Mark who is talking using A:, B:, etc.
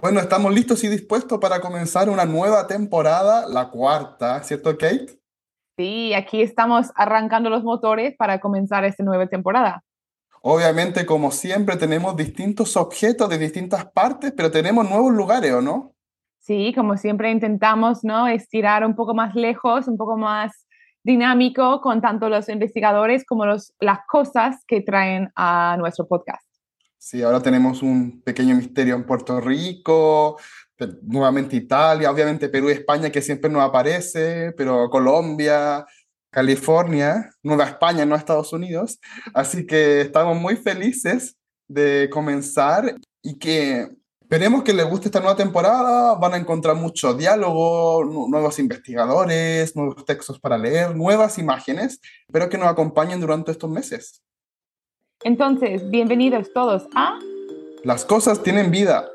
A: Bueno, estamos listos y dispuestos para comenzar una nueva temporada, la cuarta, ¿cierto, Kate?
B: Sí, aquí estamos arrancando los motores para comenzar esta nueva temporada.
A: Obviamente, como siempre, tenemos distintos objetos de distintas partes, pero tenemos nuevos lugares, ¿o no?
B: Sí, como siempre intentamos, ¿no? Estirar un poco más lejos, un poco más dinámico con tanto los investigadores como los, las cosas que traen a nuestro podcast.
A: Sí, ahora tenemos un pequeño misterio en Puerto Rico, nuevamente Italia, obviamente Perú y España que siempre nos aparece, pero Colombia, California, Nueva España, no Estados Unidos. Así que estamos muy felices de comenzar y que esperemos que les guste esta nueva temporada. Van a encontrar mucho diálogo, nuevos investigadores, nuevos textos para leer, nuevas imágenes. Espero que nos acompañen durante estos meses.
B: Entonces, bienvenidos todos a...
A: Las cosas tienen vida.